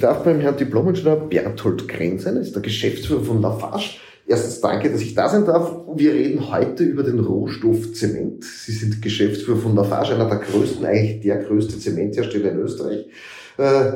Ich darf beim Herrn Diplomingenieur Berthold Krenn sein, ist der Geschäftsführer von Lafarge. Erstens danke, dass ich da sein darf. Wir reden heute über den Rohstoff Zement. Sie sind Geschäftsführer von Lafarge, einer der größten, eigentlich der größte Zementhersteller in Österreich. Äh,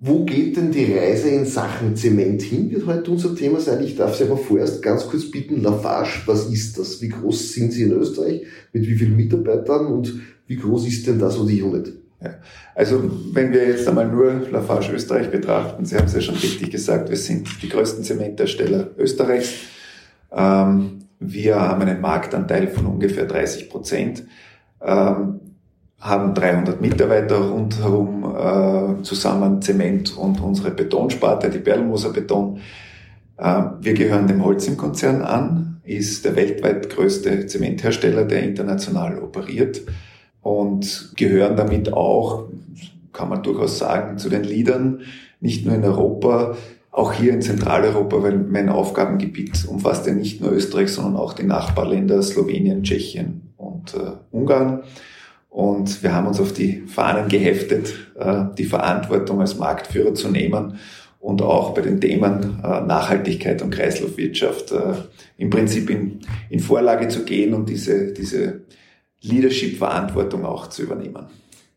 wo geht denn die Reise in Sachen Zement hin, wird heute unser Thema sein. Ich darf Sie aber vorerst ganz kurz bitten, Lafarge, was ist das? Wie groß sind Sie in Österreich? Mit wie vielen Mitarbeitern? Und wie groß ist denn das, was die Unit? Ja. Also wenn wir jetzt einmal nur Lafarge Österreich betrachten, Sie haben es ja schon richtig gesagt, wir sind die größten Zementhersteller Österreichs. Ähm, wir haben einen Marktanteil von ungefähr 30 Prozent, ähm, haben 300 Mitarbeiter rundherum äh, zusammen Zement und unsere Betonsparte, die Perlmoser Beton. Äh, wir gehören dem Holcim-Konzern an, ist der weltweit größte Zementhersteller, der international operiert und gehören damit auch, kann man durchaus sagen, zu den Leadern, nicht nur in Europa, auch hier in Zentraleuropa, weil mein Aufgabengebiet umfasst ja nicht nur Österreich, sondern auch die Nachbarländer Slowenien, Tschechien und äh, Ungarn. Und wir haben uns auf die Fahnen geheftet, äh, die Verantwortung als Marktführer zu nehmen und auch bei den Themen äh, Nachhaltigkeit und Kreislaufwirtschaft äh, im Prinzip in, in Vorlage zu gehen und diese, diese Leadership-Verantwortung auch zu übernehmen.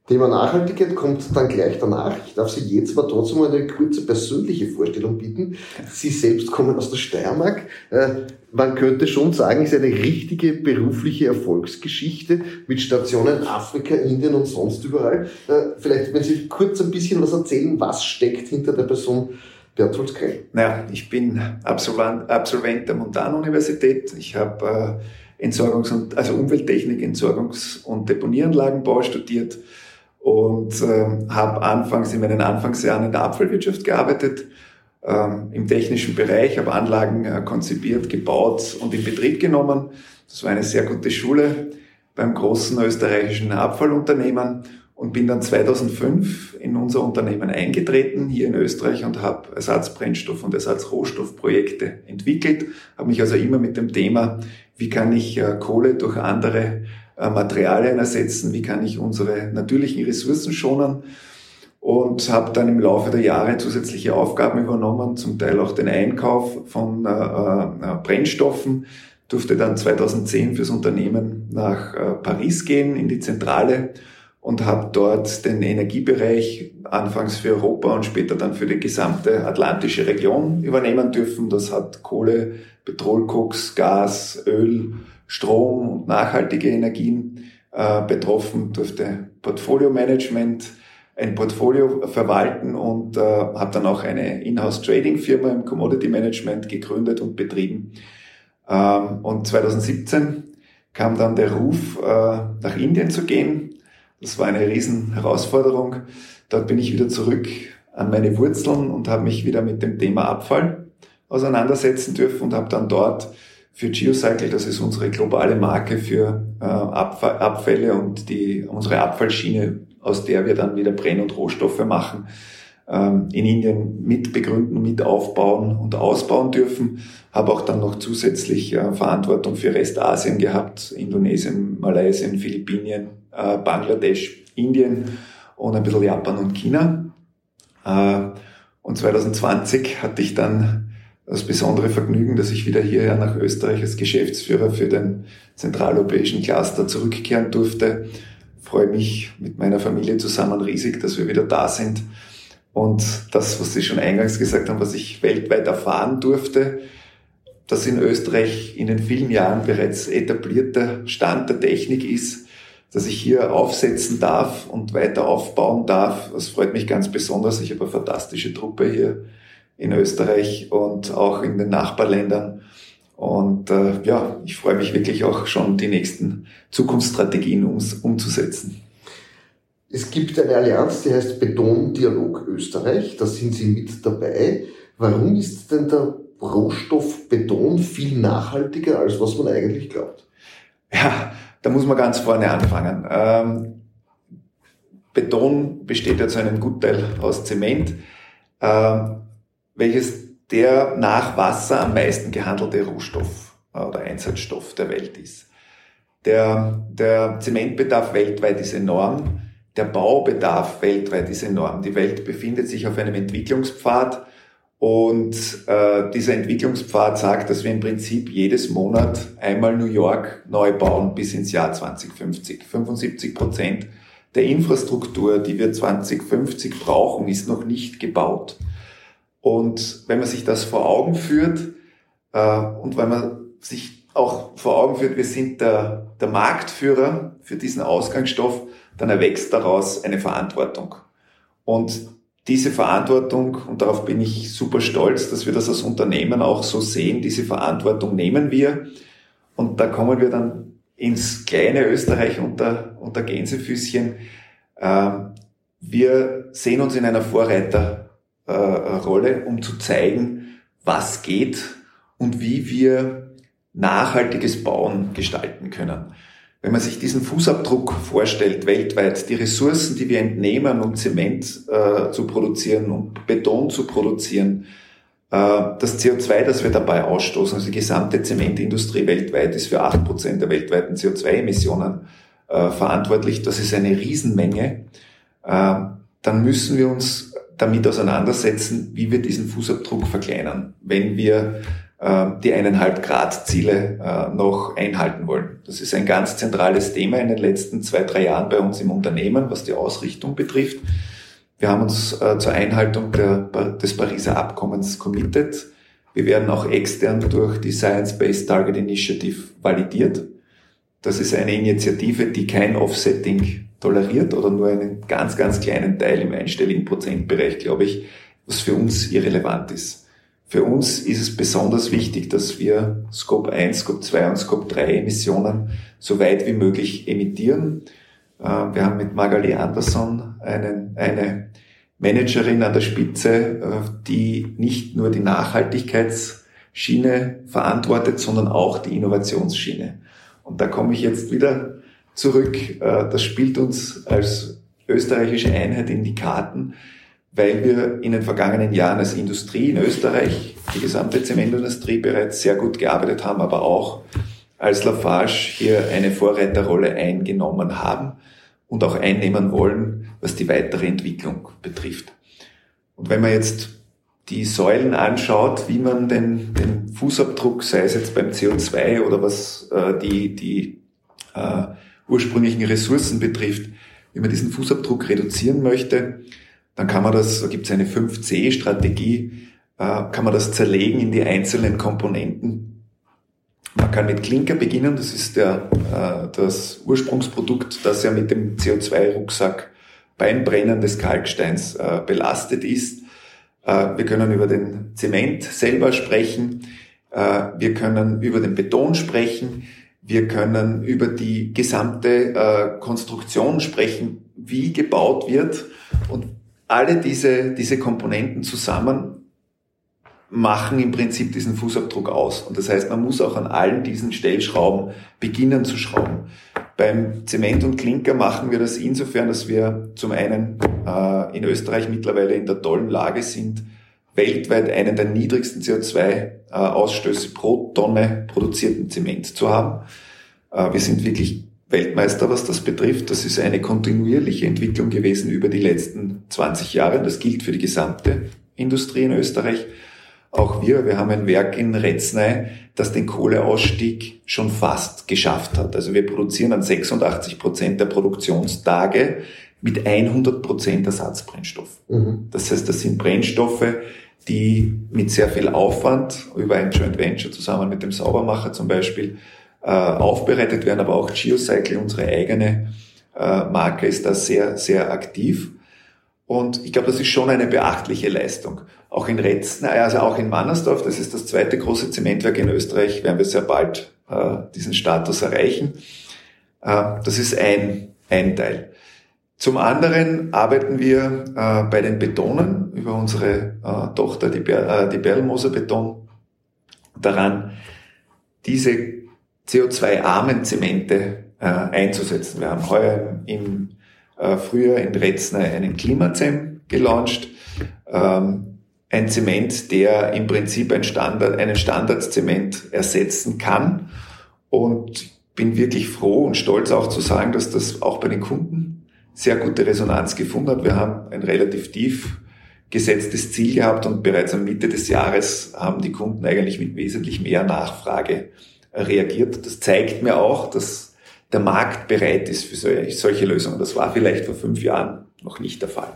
Thema Nachhaltigkeit kommt dann gleich danach. Ich darf Sie jetzt aber trotzdem mal eine kurze persönliche Vorstellung bieten. Sie selbst kommen aus der Steiermark. Äh, man könnte schon sagen, es ist eine richtige berufliche Erfolgsgeschichte mit Stationen Afrika, Indien und sonst überall. Äh, vielleicht, wenn Sie kurz ein bisschen was erzählen, was steckt hinter der Person Bertolt Krell? Naja, ich bin Absolvent, Absolvent der Montanuniversität. Ich habe äh, Entsorgungs- und, also Umwelttechnik, Entsorgungs- und Deponieranlagenbau studiert und äh, habe anfangs in meinen Anfangsjahren in der Abfallwirtschaft gearbeitet, ähm, im technischen Bereich, habe Anlagen äh, konzipiert, gebaut und in Betrieb genommen. Das war eine sehr gute Schule beim großen österreichischen Abfallunternehmen und bin dann 2005 in unser Unternehmen eingetreten hier in Österreich und habe Ersatzbrennstoff- und Ersatzrohstoffprojekte entwickelt, habe mich also immer mit dem Thema, wie kann ich äh, Kohle durch andere äh, Materialien ersetzen, wie kann ich unsere natürlichen Ressourcen schonen? Und habe dann im Laufe der Jahre zusätzliche Aufgaben übernommen, zum Teil auch den Einkauf von äh, äh, Brennstoffen, durfte dann 2010 fürs Unternehmen nach äh, Paris gehen, in die Zentrale und habe dort den Energiebereich anfangs für Europa und später dann für die gesamte atlantische Region übernehmen dürfen. Das hat Kohle, Petrolkoks, Gas, Öl, Strom und nachhaltige Energien äh, betroffen, durfte Portfolio-Management, ein Portfolio verwalten und äh, habe dann auch eine Inhouse-Trading-Firma im Commodity-Management gegründet und betrieben. Ähm, und 2017 kam dann der Ruf, äh, nach Indien zu gehen. Das war eine riesen Herausforderung. Dort bin ich wieder zurück an meine Wurzeln und habe mich wieder mit dem Thema Abfall auseinandersetzen dürfen und habe dann dort für Geocycle, das ist unsere globale Marke für äh, Abfälle und die, unsere Abfallschiene, aus der wir dann wieder Brenn- und Rohstoffe machen, ähm, in Indien mit begründen, mit aufbauen und ausbauen dürfen. Habe auch dann noch zusätzlich äh, Verantwortung für Restasien gehabt, Indonesien, Malaysia, Philippinen, äh, Bangladesch, Indien und ein bisschen Japan und China. Äh, und 2020 hatte ich dann das besondere Vergnügen, dass ich wieder hierher nach Österreich als Geschäftsführer für den zentraleuropäischen Cluster zurückkehren durfte. Freue mich mit meiner Familie zusammen riesig, dass wir wieder da sind. Und das, was Sie schon eingangs gesagt haben, was ich weltweit erfahren durfte, dass in Österreich in den vielen Jahren bereits etablierter Stand der Technik ist, dass ich hier aufsetzen darf und weiter aufbauen darf. Das freut mich ganz besonders. Ich habe eine fantastische Truppe hier in Österreich und auch in den Nachbarländern. Und äh, ja, ich freue mich wirklich auch schon, die nächsten Zukunftsstrategien um, umzusetzen. Es gibt eine Allianz, die heißt Betondialog Österreich. Da sind Sie mit dabei. Warum ist denn der Rohstoff Beton viel nachhaltiger, als was man eigentlich glaubt? Ja, da muss man ganz vorne anfangen. Ähm, Beton besteht ja zu einem Gutteil aus Zement. Ähm, welches der nach Wasser am meisten gehandelte Rohstoff äh, oder Einsatzstoff der Welt ist. Der, der Zementbedarf weltweit ist enorm. Der Baubedarf weltweit ist enorm. Die Welt befindet sich auf einem Entwicklungspfad und äh, dieser Entwicklungspfad sagt, dass wir im Prinzip jedes Monat einmal New York neu bauen bis ins Jahr 2050. 75 Prozent der Infrastruktur, die wir 2050 brauchen, ist noch nicht gebaut. Und wenn man sich das vor Augen führt äh, und wenn man sich auch vor Augen führt, wir sind der, der Marktführer für diesen Ausgangsstoff, dann erwächst daraus eine Verantwortung. Und diese Verantwortung, und darauf bin ich super stolz, dass wir das als Unternehmen auch so sehen, diese Verantwortung nehmen wir. Und da kommen wir dann ins kleine Österreich unter, unter Gänsefüßchen. Ähm, wir sehen uns in einer Vorreiterrolle, um zu zeigen, was geht und wie wir nachhaltiges Bauen gestalten können. Wenn man sich diesen Fußabdruck vorstellt, weltweit, die Ressourcen, die wir entnehmen, um Zement äh, zu produzieren, um Beton zu produzieren, äh, das CO2, das wir dabei ausstoßen, also die gesamte Zementindustrie weltweit ist für acht Prozent der weltweiten CO2-Emissionen äh, verantwortlich. Das ist eine Riesenmenge. Äh, dann müssen wir uns damit auseinandersetzen, wie wir diesen Fußabdruck verkleinern, wenn wir die eineinhalb Grad Ziele äh, noch einhalten wollen. Das ist ein ganz zentrales Thema in den letzten zwei, drei Jahren bei uns im Unternehmen, was die Ausrichtung betrifft. Wir haben uns äh, zur Einhaltung des Pariser Abkommens committed. Wir werden auch extern durch die Science-Based Target Initiative validiert. Das ist eine Initiative, die kein Offsetting toleriert oder nur einen ganz, ganz kleinen Teil im einstelligen Prozentbereich, glaube ich, was für uns irrelevant ist. Für uns ist es besonders wichtig, dass wir Scope 1, Scope 2 und Scope 3 Emissionen so weit wie möglich emittieren. Äh, wir haben mit Magali Anderson einen, eine Managerin an der Spitze, äh, die nicht nur die Nachhaltigkeitsschiene verantwortet, sondern auch die Innovationsschiene. Und da komme ich jetzt wieder zurück. Äh, das spielt uns als österreichische Einheit in die Karten, weil wir in den vergangenen Jahren als Industrie in Österreich, die gesamte Zementindustrie bereits sehr gut gearbeitet haben, aber auch als Lafarge hier eine Vorreiterrolle eingenommen haben und auch einnehmen wollen, was die weitere Entwicklung betrifft. Und wenn man jetzt die Säulen anschaut, wie man den, den Fußabdruck, sei es jetzt beim CO2 oder was äh, die, die äh, ursprünglichen Ressourcen betrifft, wie man diesen Fußabdruck reduzieren möchte, dann kann man das, da gibt es eine 5C-Strategie, äh, kann man das zerlegen in die einzelnen Komponenten. Man kann mit Klinker beginnen, das ist der, äh, das Ursprungsprodukt, das ja mit dem CO2-Rucksack beim Brennen des Kalksteins äh, belastet ist. Wir können über den Zement selber sprechen. Wir können über den Beton sprechen. Wir können über die gesamte Konstruktion sprechen, wie gebaut wird und alle diese, diese Komponenten zusammen machen im Prinzip diesen Fußabdruck aus. Und das heißt, man muss auch an allen diesen Stellschrauben beginnen zu schrauben. Beim Zement und Klinker machen wir das insofern, dass wir zum einen äh, in Österreich mittlerweile in der tollen Lage sind, weltweit einen der niedrigsten CO2-Ausstöße äh, pro Tonne produzierten Zement zu haben. Äh, wir sind wirklich Weltmeister, was das betrifft. Das ist eine kontinuierliche Entwicklung gewesen über die letzten 20 Jahre. Das gilt für die gesamte Industrie in Österreich. Auch wir, wir haben ein Werk in Retznay, das den Kohleausstieg schon fast geschafft hat. Also wir produzieren an 86 Prozent der Produktionstage mit 100 Prozent Ersatzbrennstoff. Mhm. Das heißt, das sind Brennstoffe, die mit sehr viel Aufwand über ein Joint Venture zusammen mit dem Saubermacher zum Beispiel äh, aufbereitet werden, aber auch Geocycle, unsere eigene äh, Marke, ist da sehr, sehr aktiv. Und ich glaube, das ist schon eine beachtliche Leistung. Auch in Retzen, also auch in Mannersdorf, das ist das zweite große Zementwerk in Österreich, werden wir sehr bald äh, diesen Status erreichen. Äh, das ist ein, ein Teil. Zum anderen arbeiten wir äh, bei den Betonen über unsere äh, Tochter, die, Ber äh, die Berlmoser Beton, daran, diese CO2-armen Zemente äh, einzusetzen. Wir haben heuer im äh, Frühjahr in Retzner einen Klimazem gelauncht. Ähm, ein Zement, der im Prinzip ein Standard, einen Standardzement ersetzen kann. Und bin wirklich froh und stolz auch zu sagen, dass das auch bei den Kunden sehr gute Resonanz gefunden hat. Wir haben ein relativ tief gesetztes Ziel gehabt und bereits am Mitte des Jahres haben die Kunden eigentlich mit wesentlich mehr Nachfrage reagiert. Das zeigt mir auch, dass der Markt bereit ist für solche Lösungen. Das war vielleicht vor fünf Jahren noch nicht der Fall.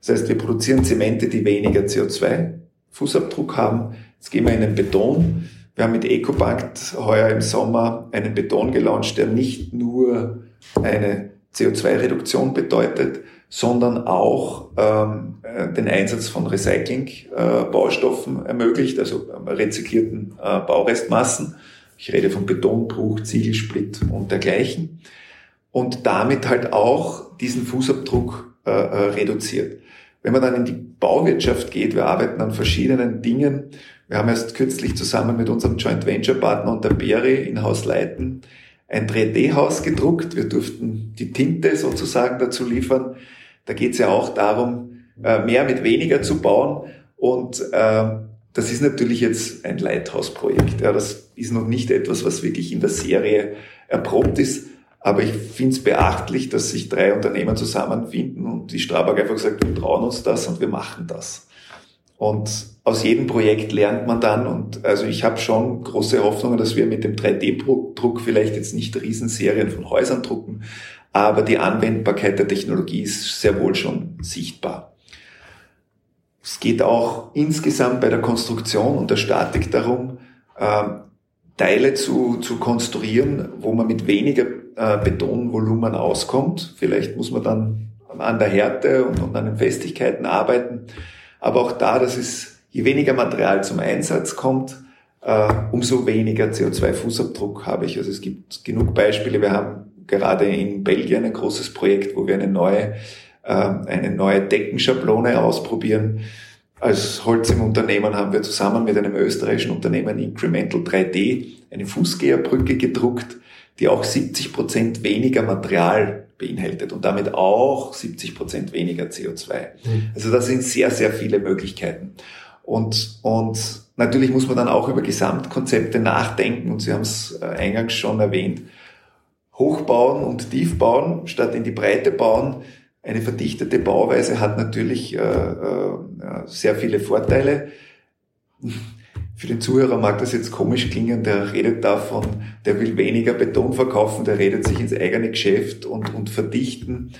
Das heißt, wir produzieren Zemente, die weniger CO2-Fußabdruck haben. Jetzt gehen wir in den Beton. Wir haben mit EcoBank heuer im Sommer einen Beton gelauncht, der nicht nur eine CO2-Reduktion bedeutet, sondern auch ähm, äh, den Einsatz von Recycling-Baustoffen äh, ermöglicht, also ähm, rezyklierten äh, Baurestmassen. Ich rede von Betonbruch, Ziegelsplit und dergleichen. Und damit halt auch diesen Fußabdruck äh, äh, reduziert. Wenn man dann in die Bauwirtschaft geht, wir arbeiten an verschiedenen Dingen. Wir haben erst kürzlich zusammen mit unserem Joint Venture Partner und der Beri in Haus Leiten ein 3D-Haus gedruckt. Wir durften die Tinte sozusagen dazu liefern. Da geht es ja auch darum, äh, mehr mit weniger zu bauen. Und äh, das ist natürlich jetzt ein Lighthouse-Projekt. Ja, das ist noch nicht etwas, was wirklich in der Serie erprobt ist. Aber ich finde es beachtlich, dass sich drei Unternehmen zusammenfinden und die Strabag einfach gesagt, wir trauen uns das und wir machen das. Und aus jedem Projekt lernt man dann und also ich habe schon große Hoffnungen, dass wir mit dem 3D-Druck vielleicht jetzt nicht Riesenserien von Häusern drucken, aber die Anwendbarkeit der Technologie ist sehr wohl schon sichtbar. Es geht auch insgesamt bei der Konstruktion und der Statik darum, ähm, Teile zu, zu konstruieren, wo man mit weniger äh, Betonvolumen auskommt. Vielleicht muss man dann an der Härte und, an den Festigkeiten arbeiten. Aber auch da, das ist, je weniger Material zum Einsatz kommt, äh, umso weniger CO2-Fußabdruck habe ich. Also es gibt genug Beispiele. Wir haben gerade in Belgien ein großes Projekt, wo wir eine neue, eine neue Deckenschablone ausprobieren. Als Holz im Unternehmen haben wir zusammen mit einem österreichischen Unternehmen Incremental 3D eine Fußgeherbrücke gedruckt, die auch 70 Prozent weniger Material beinhaltet und damit auch 70 Prozent weniger CO2. Mhm. Also das sind sehr, sehr viele Möglichkeiten. Und, und natürlich muss man dann auch über Gesamtkonzepte nachdenken und Sie haben es äh, eingangs schon erwähnt. Hochbauen und tiefbauen statt in die Breite bauen. Eine verdichtete Bauweise hat natürlich äh, äh, sehr viele Vorteile. Für den Zuhörer mag das jetzt komisch klingen, der redet davon, der will weniger Beton verkaufen, der redet sich ins eigene Geschäft und, und verdichten.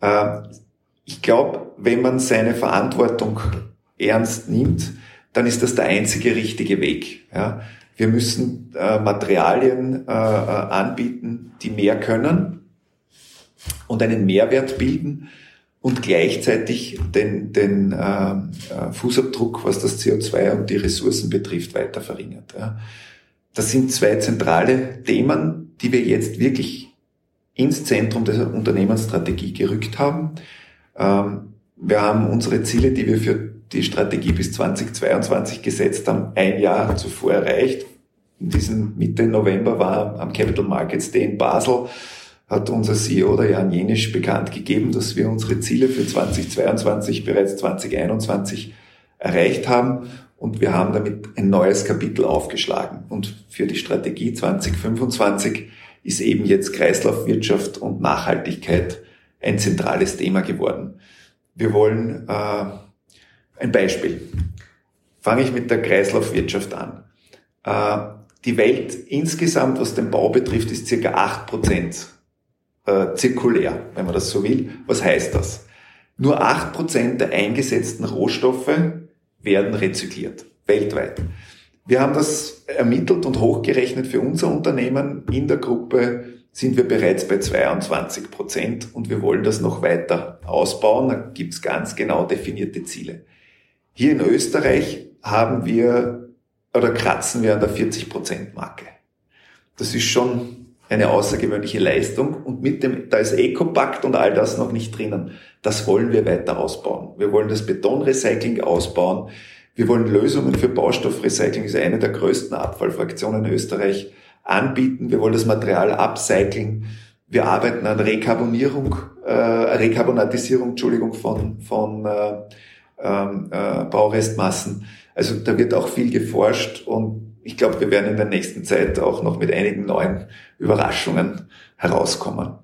Ähm, ich glaube, wenn man seine Verantwortung ernst nimmt, dann ist das der einzige richtige Weg. Ja. Wir müssen äh, Materialien äh, äh anbieten, die mehr können und einen Mehrwert bilden und gleichzeitig den, den äh, äh Fußabdruck, was das CO2 und die Ressourcen betrifft, weiter verringert. Ja. Das sind zwei zentrale Themen, die wir jetzt wirklich ins Zentrum der Unternehmensstrategie gerückt haben. Ähm, wir haben unsere Ziele, die wir für die Strategie bis 2022 gesetzt haben, ein Jahr zuvor erreicht. In diesem Mitte November war am Capital Markets Day in Basel hat unser CEO, der Jan Jenisch, bekannt gegeben, dass wir unsere Ziele für 2022 bereits 2021 erreicht haben und wir haben damit ein neues Kapitel aufgeschlagen. Und für die Strategie 2025 ist eben jetzt Kreislaufwirtschaft und Nachhaltigkeit ein zentrales Thema geworden. Wir wollen äh, ein Beispiel. Fange ich mit der Kreislaufwirtschaft an. Äh, die Welt insgesamt, was den Bau betrifft, ist circa acht Prozent äh, zirkulär, wenn man das so will. Was heißt das? Nur acht Prozent der eingesetzten Rohstoffe werden rezykliert, weltweit. Wir haben das ermittelt und hochgerechnet für unser Unternehmen. In der Gruppe sind wir bereits bei 22 Prozent und wir wollen das noch weiter ausbauen. Da gibt's ganz genau definierte Ziele. Hier in Österreich haben wir oder kratzen wir an der 40 Prozent Marke. Das ist schon eine außergewöhnliche Leistung und mit dem, da ist Ecopakt und all das noch nicht drinnen. Das wollen wir weiter ausbauen. Wir wollen das Betonrecycling ausbauen. Wir wollen Lösungen für Baustoffrecycling, das ist eine der größten Abfallfraktionen in Österreich, anbieten. Wir wollen das Material upcycling. Wir arbeiten an Rekarbonierung, äh, Rekarbonatisierung, Entschuldigung, von, von äh, ähm, äh, Baurestmassen. Also da wird auch viel geforscht und ich glaube, wir werden in der nächsten Zeit auch noch mit einigen neuen Überraschungen herauskommen.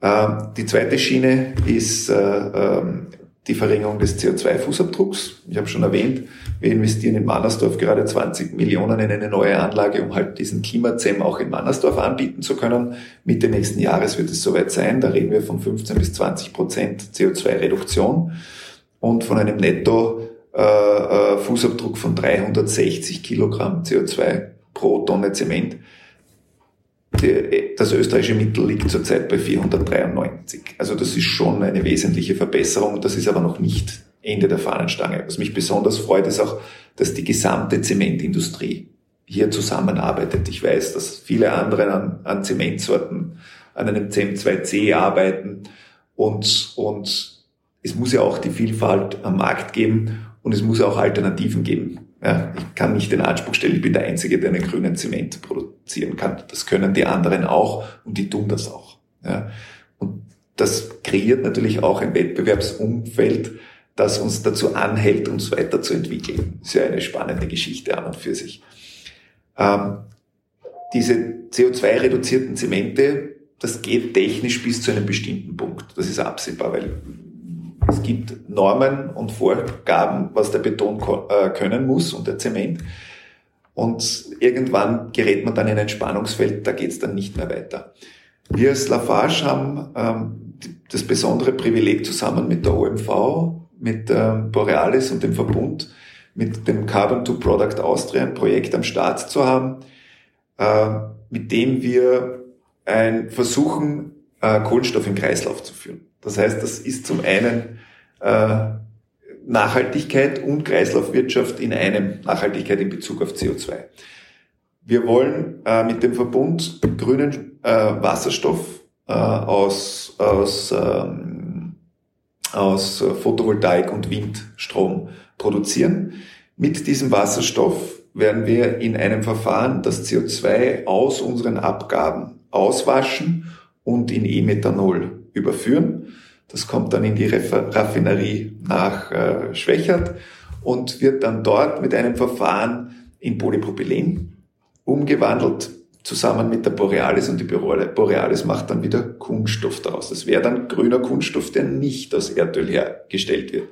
Ähm, die zweite Schiene ist äh, ähm, die Verringerung des CO2-Fußabdrucks. Ich habe schon erwähnt, wir investieren in Mannersdorf gerade 20 Millionen in eine neue Anlage, um halt diesen Klimazem auch in Mannersdorf anbieten zu können. Mitte nächsten Jahres wird es soweit sein. Da reden wir von 15 bis 20 Prozent CO2-Reduktion und von einem Netto äh, äh, Fußabdruck von 360 Kilogramm CO2 pro Tonne Zement. Das österreichische Mittel liegt zurzeit bei 493. Also das ist schon eine wesentliche Verbesserung. Das ist aber noch nicht Ende der Fahnenstange. Was mich besonders freut, ist auch, dass die gesamte Zementindustrie hier zusammenarbeitet. Ich weiß, dass viele andere an, an Zementsorten, an einem CM2C arbeiten und, und es muss ja auch die Vielfalt am Markt geben und es muss auch Alternativen geben. Ja, ich kann nicht den Anspruch stellen, ich bin der Einzige, der einen grünen Zement produzieren kann. Das können die anderen auch und die tun das auch. Ja, und das kreiert natürlich auch ein Wettbewerbsumfeld, das uns dazu anhält, uns weiterzuentwickeln. Ist ja eine spannende Geschichte an und für sich. Ähm, diese CO2-reduzierten Zemente, das geht technisch bis zu einem bestimmten Punkt. Das ist absehbar, weil es gibt Normen und Vorgaben, was der Beton äh, können muss und der Zement. Und irgendwann gerät man dann in ein Spannungsfeld, da geht es dann nicht mehr weiter. Wir als Lafarge haben ähm, das besondere Privileg zusammen mit der OMV, mit ähm, Borealis und dem Verbund, mit dem Carbon to Product Austria ein Projekt am Start zu haben, äh, mit dem wir ein versuchen, äh, Kohlenstoff in Kreislauf zu führen. Das heißt, das ist zum einen Nachhaltigkeit und Kreislaufwirtschaft in einem, Nachhaltigkeit in Bezug auf CO2. Wir wollen äh, mit dem Verbund grünen äh, Wasserstoff äh, aus, aus, ähm, aus Photovoltaik und Windstrom produzieren. Mit diesem Wasserstoff werden wir in einem Verfahren das CO2 aus unseren Abgaben auswaschen und in E-Methanol überführen. Das kommt dann in die Raffinerie nach äh, Schwächert und wird dann dort mit einem Verfahren in Polypropylen umgewandelt, zusammen mit der Borealis und die Borealis macht dann wieder Kunststoff daraus. Das wäre dann grüner Kunststoff, der nicht aus Erdöl hergestellt wird.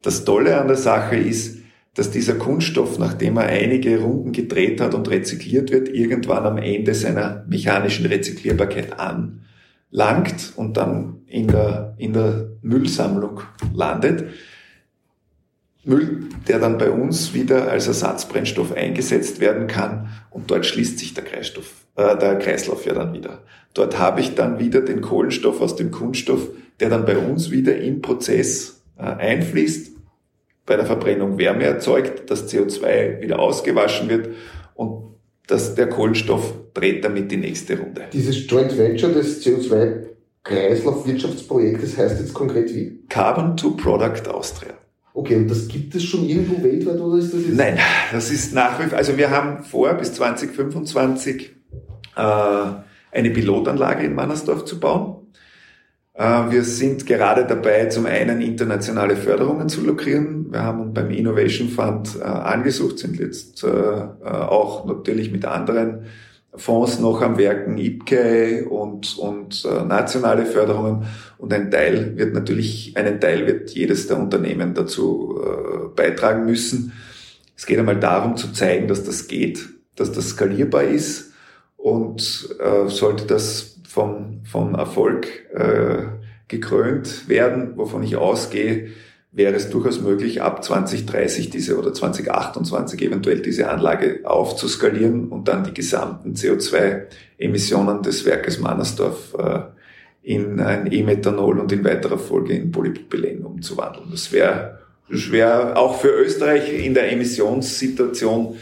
Das Tolle an der Sache ist, dass dieser Kunststoff, nachdem er einige Runden gedreht hat und rezykliert wird, irgendwann am Ende seiner mechanischen Rezyklierbarkeit an langt und dann in der, in der Müllsammlung landet. Müll, der dann bei uns wieder als Ersatzbrennstoff eingesetzt werden kann und dort schließt sich der, Kreislauf, äh, der Kreislauf ja dann wieder. Dort habe ich dann wieder den Kohlenstoff aus dem Kunststoff, der dann bei uns wieder im Prozess äh, einfließt, bei der Verbrennung Wärme erzeugt, das CO2 wieder ausgewaschen wird und dass der Kohlenstoff dreht damit die nächste Runde. Dieses Joint Venture des CO2 Kreislaufwirtschaftsprojektes heißt jetzt konkret wie? Carbon to Product Austria. Okay, und das gibt es schon irgendwo weltweit oder ist das jetzt? Nein, das ist nach wie vor, also wir haben vor, bis 2025 äh, eine Pilotanlage in Mannersdorf zu bauen. Äh, wir sind gerade dabei, zum einen internationale Förderungen zu lukrieren. Wir haben beim Innovation Fund äh, angesucht, sind jetzt äh, auch natürlich mit anderen Fonds noch am Werken, IPCEI und, und nationale Förderungen. Und ein Teil wird natürlich, einen Teil wird jedes der Unternehmen dazu beitragen müssen. Es geht einmal darum zu zeigen, dass das geht, dass das skalierbar ist und sollte das vom, vom Erfolg äh, gekrönt werden, wovon ich ausgehe, wäre es durchaus möglich, ab 2030 diese oder 2028 eventuell diese Anlage aufzuskalieren und dann die gesamten CO2-Emissionen des Werkes Mannersdorf äh, in ein E-Methanol und in weiterer Folge in Polypropylen umzuwandeln. Das wäre das wäre auch für Österreich in der Emissionssituation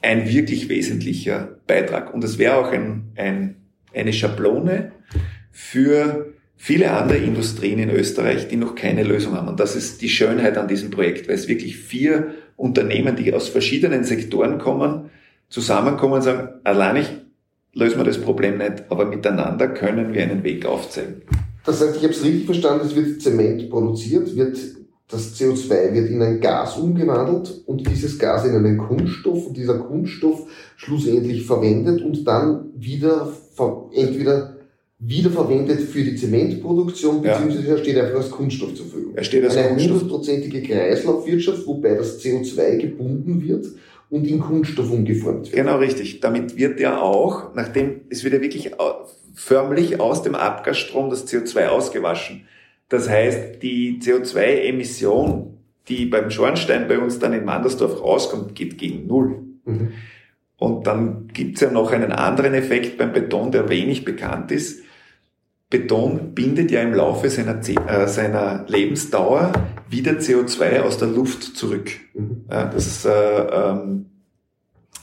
ein wirklich wesentlicher Beitrag. Und es wäre auch ein, ein eine Schablone für viele andere Industrien in Österreich, die noch keine Lösung haben. Und das ist die Schönheit an diesem Projekt, weil es wirklich vier Unternehmen, die aus verschiedenen Sektoren kommen, zusammenkommen und sagen, allein ich lösen wir das Problem nicht, aber miteinander können wir einen Weg aufzeigen. Das heißt, ich habe es richtig verstanden, es wird Zement produziert, wird das CO2 wird in ein Gas umgewandelt und dieses Gas in einen Kunststoff und dieser Kunststoff schlussendlich verwendet und dann wieder entweder wiederverwendet für die Zementproduktion, beziehungsweise ja. er steht einfach als Kunststoff zur Verfügung. Er steht als Eine hundertprozentige Kreislaufwirtschaft, wobei das CO2 gebunden wird und in Kunststoff umgeformt wird. Genau richtig. Damit wird ja auch, nachdem es wird ja wirklich förmlich aus dem Abgasstrom das CO2 ausgewaschen. Das heißt, die CO2-Emission, die beim Schornstein bei uns dann in Mandersdorf rauskommt, geht gegen Null. Mhm. Und dann gibt's ja noch einen anderen Effekt beim Beton, der wenig bekannt ist. Beton bindet ja im Laufe seiner, äh, seiner Lebensdauer wieder CO2 aus der Luft zurück. Mhm. Ja, das, äh, ähm,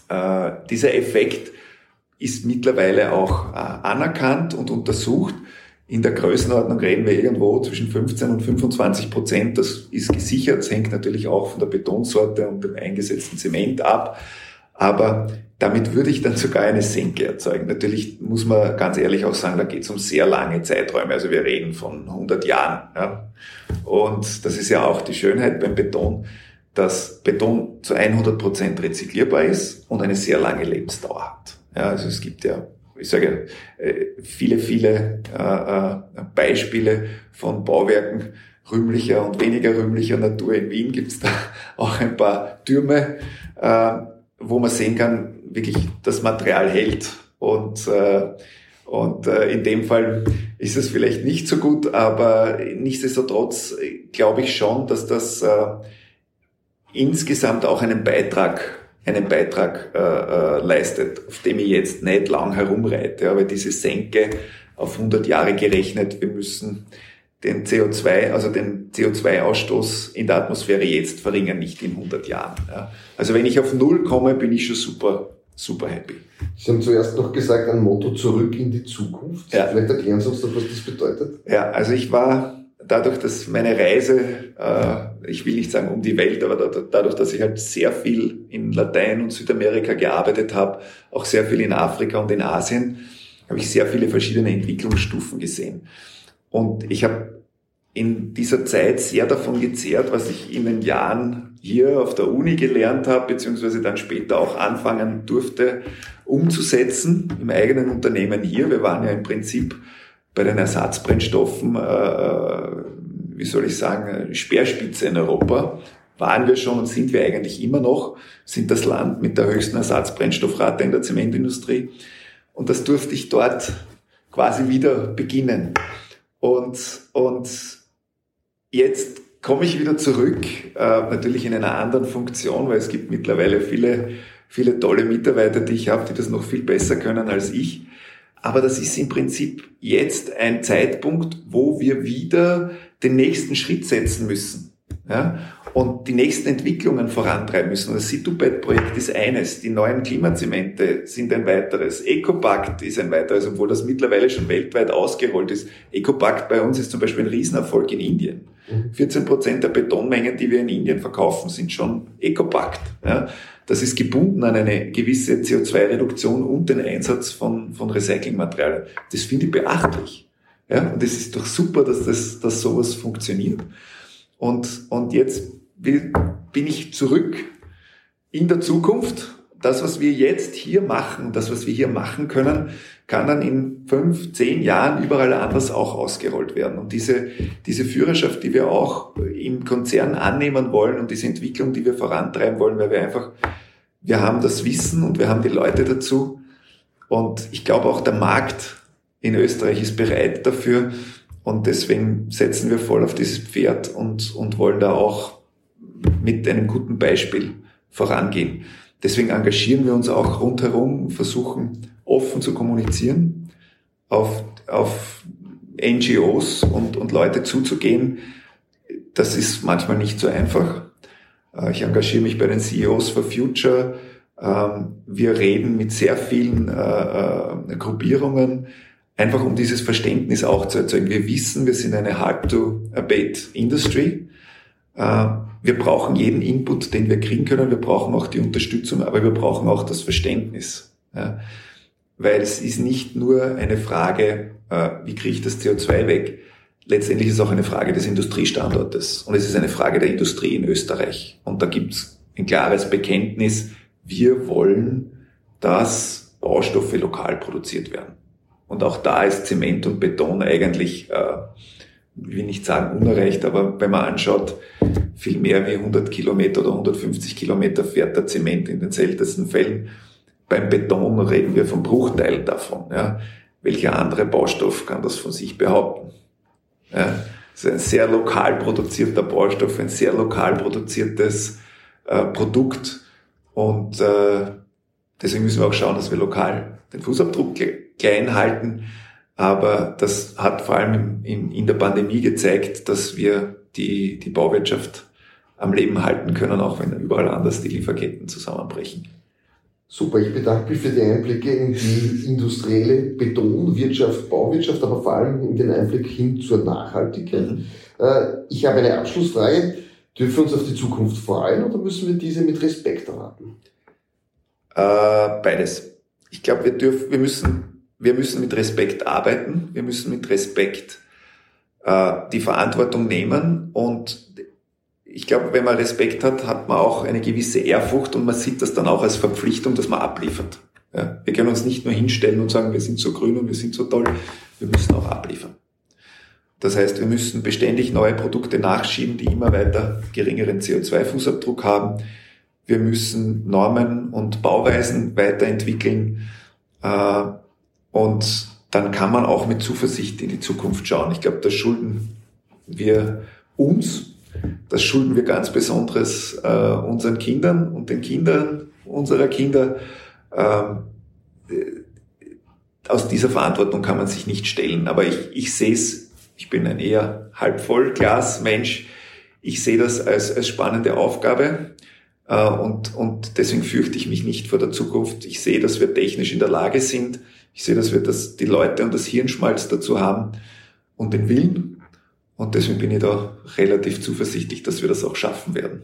äh, dieser Effekt ist mittlerweile auch äh, anerkannt und untersucht. In der Größenordnung reden wir irgendwo zwischen 15 und 25 Prozent. Das ist gesichert. Das hängt natürlich auch von der Betonsorte und dem eingesetzten Zement ab. Aber damit würde ich dann sogar eine Senke erzeugen. Natürlich muss man ganz ehrlich auch sagen, da geht es um sehr lange Zeiträume. Also wir reden von 100 Jahren. Ja. Und das ist ja auch die Schönheit beim Beton, dass Beton zu 100 Prozent rezyklierbar ist und eine sehr lange Lebensdauer hat. Ja, also es gibt ja, ich sage, äh, viele, viele äh, äh, Beispiele von Bauwerken rühmlicher und weniger rühmlicher Natur. In Wien gibt es da auch ein paar Türme, wo man sehen kann, wirklich das Material hält. Und, äh, und äh, in dem Fall ist es vielleicht nicht so gut, aber nichtsdestotrotz glaube ich schon, dass das äh, insgesamt auch einen Beitrag einen Beitrag äh, äh, leistet, auf dem ich jetzt nicht lang herumreite. Aber diese Senke auf 100 Jahre gerechnet, wir müssen den CO2, also den CO2-Ausstoß in der Atmosphäre jetzt verringern, nicht in 100 Jahren. Ja. Also wenn ich auf Null komme, bin ich schon super, super happy. Sie haben zuerst noch gesagt, ein Motto zurück in die Zukunft. Ja. Vielleicht erklären Sie uns doch, was das bedeutet. Ja, also ich war dadurch, dass meine Reise, äh, ich will nicht sagen um die Welt, aber dadurch, dass ich halt sehr viel in Latein und Südamerika gearbeitet habe, auch sehr viel in Afrika und in Asien, habe ich sehr viele verschiedene Entwicklungsstufen gesehen. Und ich habe in dieser Zeit sehr davon gezehrt, was ich in den Jahren hier auf der Uni gelernt habe, beziehungsweise dann später auch anfangen durfte, umzusetzen im eigenen Unternehmen hier. Wir waren ja im Prinzip bei den Ersatzbrennstoffen, äh, äh wie soll ich sagen, Speerspitze in Europa. Waren wir schon und sind wir eigentlich immer noch, sind das Land mit der höchsten Ersatzbrennstoffrate in der Zementindustrie. Und das durfte ich dort quasi wieder beginnen. Und, und jetzt komme ich wieder zurück, äh, natürlich in einer anderen Funktion, weil es gibt mittlerweile viele, viele tolle Mitarbeiter, die ich habe, die das noch viel besser können als ich. Aber das ist im Prinzip jetzt ein Zeitpunkt, wo wir wieder den nächsten Schritt setzen müssen. Ja? Und die nächsten Entwicklungen vorantreiben müssen. Das Situbed-Projekt ist eines, die neuen Klimazemente sind ein weiteres, Ecopact ist ein weiteres, obwohl das mittlerweile schon weltweit ausgerollt ist. Ecopact bei uns ist zum Beispiel ein Riesenerfolg in Indien. 14 mhm. Prozent der Betonmengen, die wir in Indien verkaufen, sind schon Ecopact. Ja, das ist gebunden an eine gewisse CO2-Reduktion und den Einsatz von, von Recyclingmaterialien. Das finde ich beachtlich. Ja, und es ist doch super, dass das, dass sowas funktioniert. Und, und jetzt bin ich zurück in der Zukunft. Das, was wir jetzt hier machen, das, was wir hier machen können, kann dann in fünf, zehn Jahren überall anders auch ausgerollt werden. Und diese, diese Führerschaft, die wir auch im Konzern annehmen wollen und diese Entwicklung, die wir vorantreiben wollen, weil wir einfach, wir haben das Wissen und wir haben die Leute dazu. Und ich glaube auch der Markt in Österreich ist bereit dafür. Und deswegen setzen wir voll auf dieses Pferd und, und wollen da auch mit einem guten Beispiel vorangehen. Deswegen engagieren wir uns auch rundherum, versuchen offen zu kommunizieren, auf, auf NGOs und, und Leute zuzugehen. Das ist manchmal nicht so einfach. Äh, ich engagiere mich bei den CEOs for Future. Ähm, wir reden mit sehr vielen äh, äh, Gruppierungen, einfach um dieses Verständnis auch zu erzeugen. Wir wissen, wir sind eine Hard-to-Abate Industry. Wir brauchen jeden Input, den wir kriegen können. Wir brauchen auch die Unterstützung, aber wir brauchen auch das Verständnis. Ja. Weil es ist nicht nur eine Frage, äh, wie kriege ich das CO2 weg? Letztendlich ist es auch eine Frage des Industriestandortes. Und es ist eine Frage der Industrie in Österreich. Und da gibt es ein klares Bekenntnis, wir wollen, dass Baustoffe lokal produziert werden. Und auch da ist Zement und Beton eigentlich, äh, will nicht sagen unerreicht, aber wenn man anschaut, viel mehr wie 100 Kilometer oder 150 Kilometer fährt der Zement in den seltensten Fällen. Beim Beton reden wir vom Bruchteil davon. Ja. Welcher andere Baustoff kann das von sich behaupten? Ja. Es ist ein sehr lokal produzierter Baustoff, ein sehr lokal produziertes äh, Produkt und äh, deswegen müssen wir auch schauen, dass wir lokal den Fußabdruck klein halten. Aber das hat vor allem in, in der Pandemie gezeigt, dass wir die, die Bauwirtschaft am Leben halten können, auch wenn überall anders die Lieferketten zusammenbrechen. Super, ich bedanke mich für die Einblicke in die industrielle Betonwirtschaft, Bauwirtschaft, aber vor allem in den Einblick hin zur Nachhaltigkeit. Mhm. Äh, ich habe eine Abschlussfrage. Dürfen wir uns auf die Zukunft freuen oder müssen wir diese mit Respekt erwarten? Äh, beides. Ich glaube, wir dürfen, wir müssen, wir müssen mit Respekt arbeiten. Wir müssen mit Respekt äh, die Verantwortung nehmen und ich glaube, wenn man Respekt hat, hat man auch eine gewisse Ehrfurcht und man sieht das dann auch als Verpflichtung, dass man abliefert. Ja, wir können uns nicht nur hinstellen und sagen, wir sind so grün und wir sind so toll, wir müssen auch abliefern. Das heißt, wir müssen beständig neue Produkte nachschieben, die immer weiter geringeren CO2-Fußabdruck haben. Wir müssen Normen und Bauweisen weiterentwickeln. Äh, und dann kann man auch mit Zuversicht in die Zukunft schauen. Ich glaube, das schulden wir uns das schulden wir ganz besonders äh, unseren Kindern und den Kindern unserer Kinder. Ähm, äh, aus dieser Verantwortung kann man sich nicht stellen. Aber ich, ich sehe es, ich bin ein eher halb voll Glas Mensch. Ich sehe das als, als spannende Aufgabe. Äh, und, und deswegen fürchte ich mich nicht vor der Zukunft. Ich sehe, dass wir technisch in der Lage sind. Ich sehe, dass wir das, die Leute und das Hirnschmalz dazu haben und den Willen und deswegen bin ich da relativ zuversichtlich, dass wir das auch schaffen werden.